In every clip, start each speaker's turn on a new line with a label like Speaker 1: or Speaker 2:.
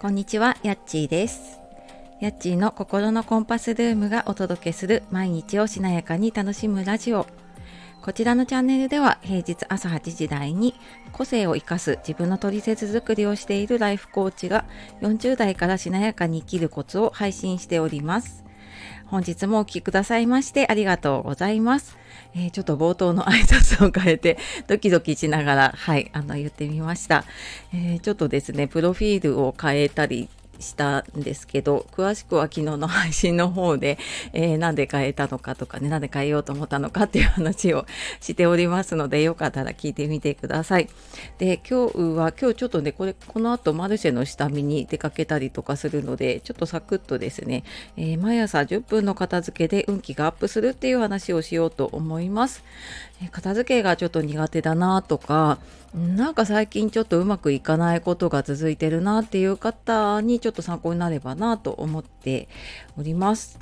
Speaker 1: こんにちは、やっちーです。やっちーの心のコンパスルームがお届けする毎日をしなやかに楽しむラジオ。こちらのチャンネルでは平日朝8時台に個性を生かす自分の取説作りをしているライフコーチが40代からしなやかに生きるコツを配信しております。本日もお聴きくださいましてありがとうございます。えーちょっと冒頭の挨拶を変えて ドキドキしながら、はい、あの言ってみました、えーちょっとですね、プロフィールを変えたりしたんですけど、詳しくは昨日の配信の方で、えーなんで変えたのかとかね、なんで変えようと思ったのかっていう話をしておりますので、よかったら聞いてみてください。で、今日は、今日ちょっとね、これ、この後マルシェの下見に出かけたりとかするので、ちょっとサクッとですね、えー毎朝10分の片付けで運気がアップするっていう話をしようと思います。えー片付けがちょっと苦手だなとか、なんか最近ちょっとうまくいかないことが続いてるなっていう方にちょっと参考になればなと思っております。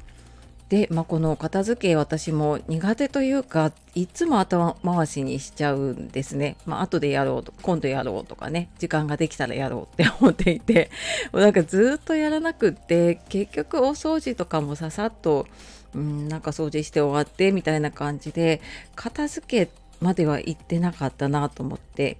Speaker 1: で、まあ、この片付け私も苦手というかいつも頭回しにしちゃうんですね。まあ後でやろうと今度やろうとかね時間ができたらやろうって思っていて もうなんかずっとやらなくって結局お掃除とかもささっと、うん、なんか掃除して終わってみたいな感じで片付けまでは行ってなかったなと思って。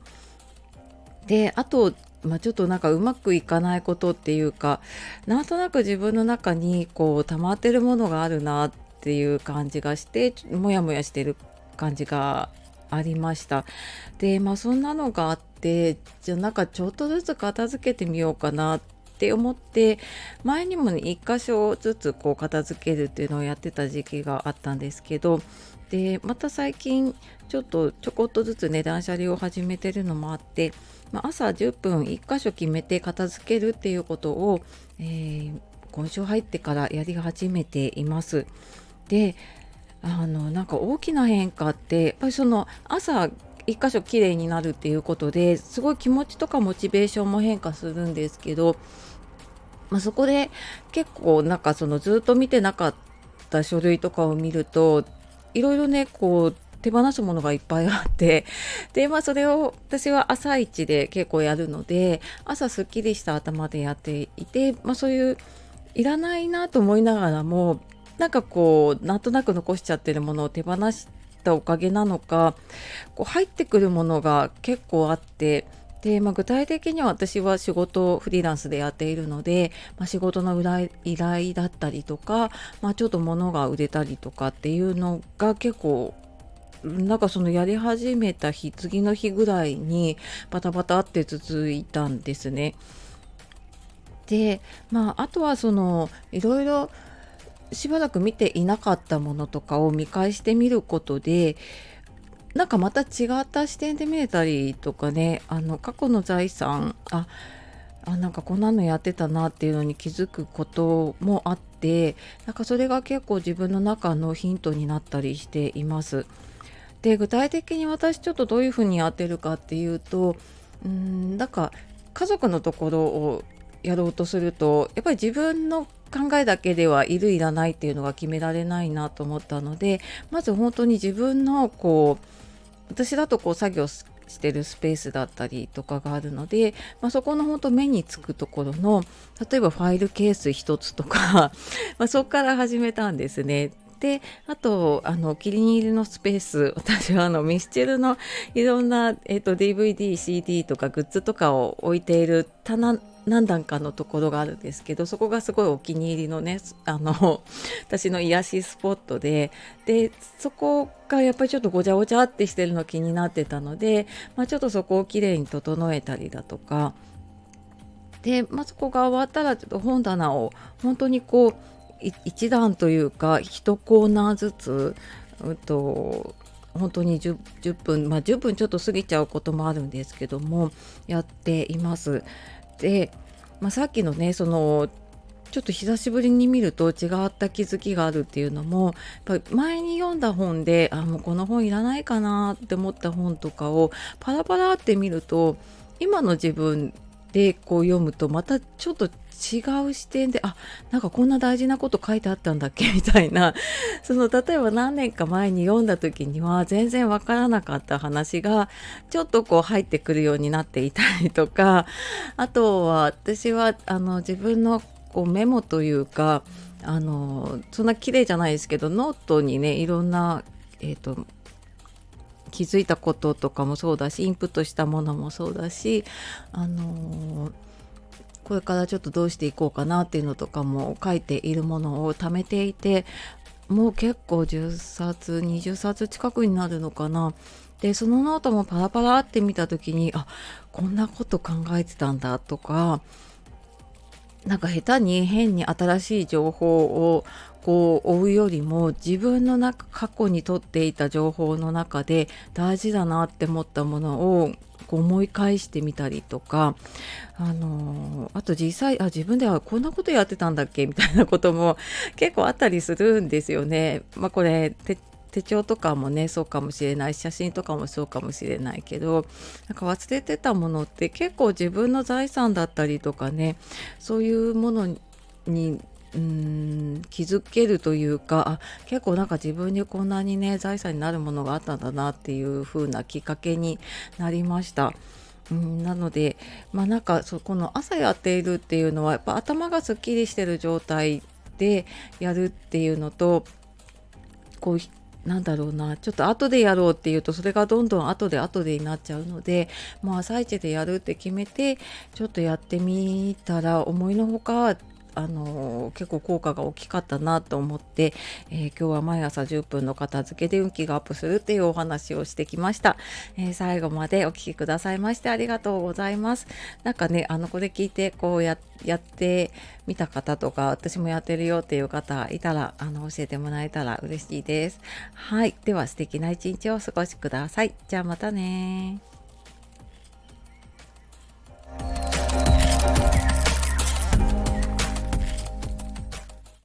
Speaker 1: であと、まあ、ちょっとなんかうまくいかないことっていうかなんとなく自分の中にこう溜まってるものがあるなっていう感じがしてモヤモヤしてる感じがありました。でまあそんなのがあってじゃあなんかちょっとずつ片付けてみようかなって思って前にもね一箇所ずつこう片付けるっていうのをやってた時期があったんですけどでまた最近ちょっとちょこっとずつね断捨離を始めてるのもあって、まあ、朝10分1箇所決めて片付けるっていうことを、えー今週入ってからやり始めています。であのなんか大きな変化ってやっぱりその朝一箇所きれいになるっていうことですごい気持ちとかモチベーションも変化するんですけど、まあ、そこで結構なんかそのずっと見てなかった書類とかを見るといろいろねこう手放すものがいっぱいあって でまあそれを私は朝一で結構やるので朝すっきりした頭でやっていて、まあ、そういういらないなと思いながらもなんかこうなんとなく残しちゃってるものを手放したおかげなのかこう入ってくるものが結構あってで、まあ、具体的には私は仕事をフリーランスでやっているので、まあ、仕事の依頼だったりとか、まあ、ちょっと物が売れたりとかっていうのが結構なんかそのやり始めた日次の日ぐらいにバタバタって続いたんですね。でまああとはそのいろいろしばらく見ていなかったものとかを見返してみることでなんかまた違った視点で見れたりとかねあの過去の財産ああなんかこんなのやってたなっていうのに気づくこともあってなんかそれが結構自分の中のヒントになったりしています。で具体的に私ちょっとどういうふうにやってるかっていうとうんなんか家族のところをやろうとするとやっぱり自分の考えだけではいるいらないっていうのが決められないなと思ったのでまず本当に自分のこう私だとこう作業してるスペースだったりとかがあるので、まあ、そこの本当目につくところの例えばファイルケース1つとか まそこから始めたんですね。であとあのお気に入りのスペース 私はあのミスチルのいろんな、えっと DVDCD とかグッズとかを置いている棚何段かのところがあるんですけどそこがすごいお気に入りのねあの 私の癒しスポットででそこがやっぱりちょっとごちゃごちゃってしてるの気になってたので、まあ、ちょっとそこをきれいに整えたりだとか。で、まあ、そこが終わったらちょっと本棚を本当にこうい一段というか1コーナーずつ、うと本当に 10, 10分まあ10分ちょっと過ぎちゃうこともあるんですけどもやっています。で、まあ、さっきのねそのちょっと久しぶりに見ると違った気づきがあるっていうのもやっぱ前に読んだ本であもうこの本いらないかなって思った本とかをパラパラって見ると今の自分でこう読むとまたちょっと違う視点であなんかこんな大事なこと書いてあったんだっけ？みたいな。その例えば何年か前に読んだ時には全然わからなかった話がちょっとこう入ってくるようになっていたりとか。あとは私はあの自分のこうメモというかあのそんな綺麗じゃないですけどノートにねいろんな、えーと気づいたこととかもそうだしインプットしたものもそうだしあの、これからちょっとどうしていこうかなっていうのとかも書いているものを貯めていてもう結構10冊20冊近くになるのかな。でそのノートもパラパラって見た時にあこんなこと考えてたんだとかなんか下手に変に新しい情報をこう追うよりも自分の中過去にとっていた情報の中で大事だなって思ったものをこう思い返してみたりとか、あのあと実際あ自分ではこんなことやってたんだっけ？みたいなことも結構あったりするんですよね。まあ、これ手帳とかもねそうかもしれない写真とかもそうかもしれないけどなんか忘れてたものって結構自分の財産だったりとかねそういうものにうん気づけるというか結構なんか自分にこんなにね財産になるものがあったんだなっていう風なきっかけになりました。うん、なのでまあなんかそこの朝やっているっていうのはやっぱ頭がすっきりしてる状態でやるっていうのとこうなんだろうなちょっと後でやろうっていうとそれがどんどん後で後でになっちゃうのでもう朝一でやるって決めてちょっとやってみたら思いのほかあの結構効果が大きかったなと思って、えー、今日は毎朝10分の片付けで運気がアップするっていうお話をしてきました、えー、最後までお聴きくださいましてありがとうございます。なんかねあのこれ聞いてこうやってみた方とか私もやってるよっていう方いたらあの教えてもらえたら嬉しいです。はい。では素敵な一日をお過ごしください。じゃあまたね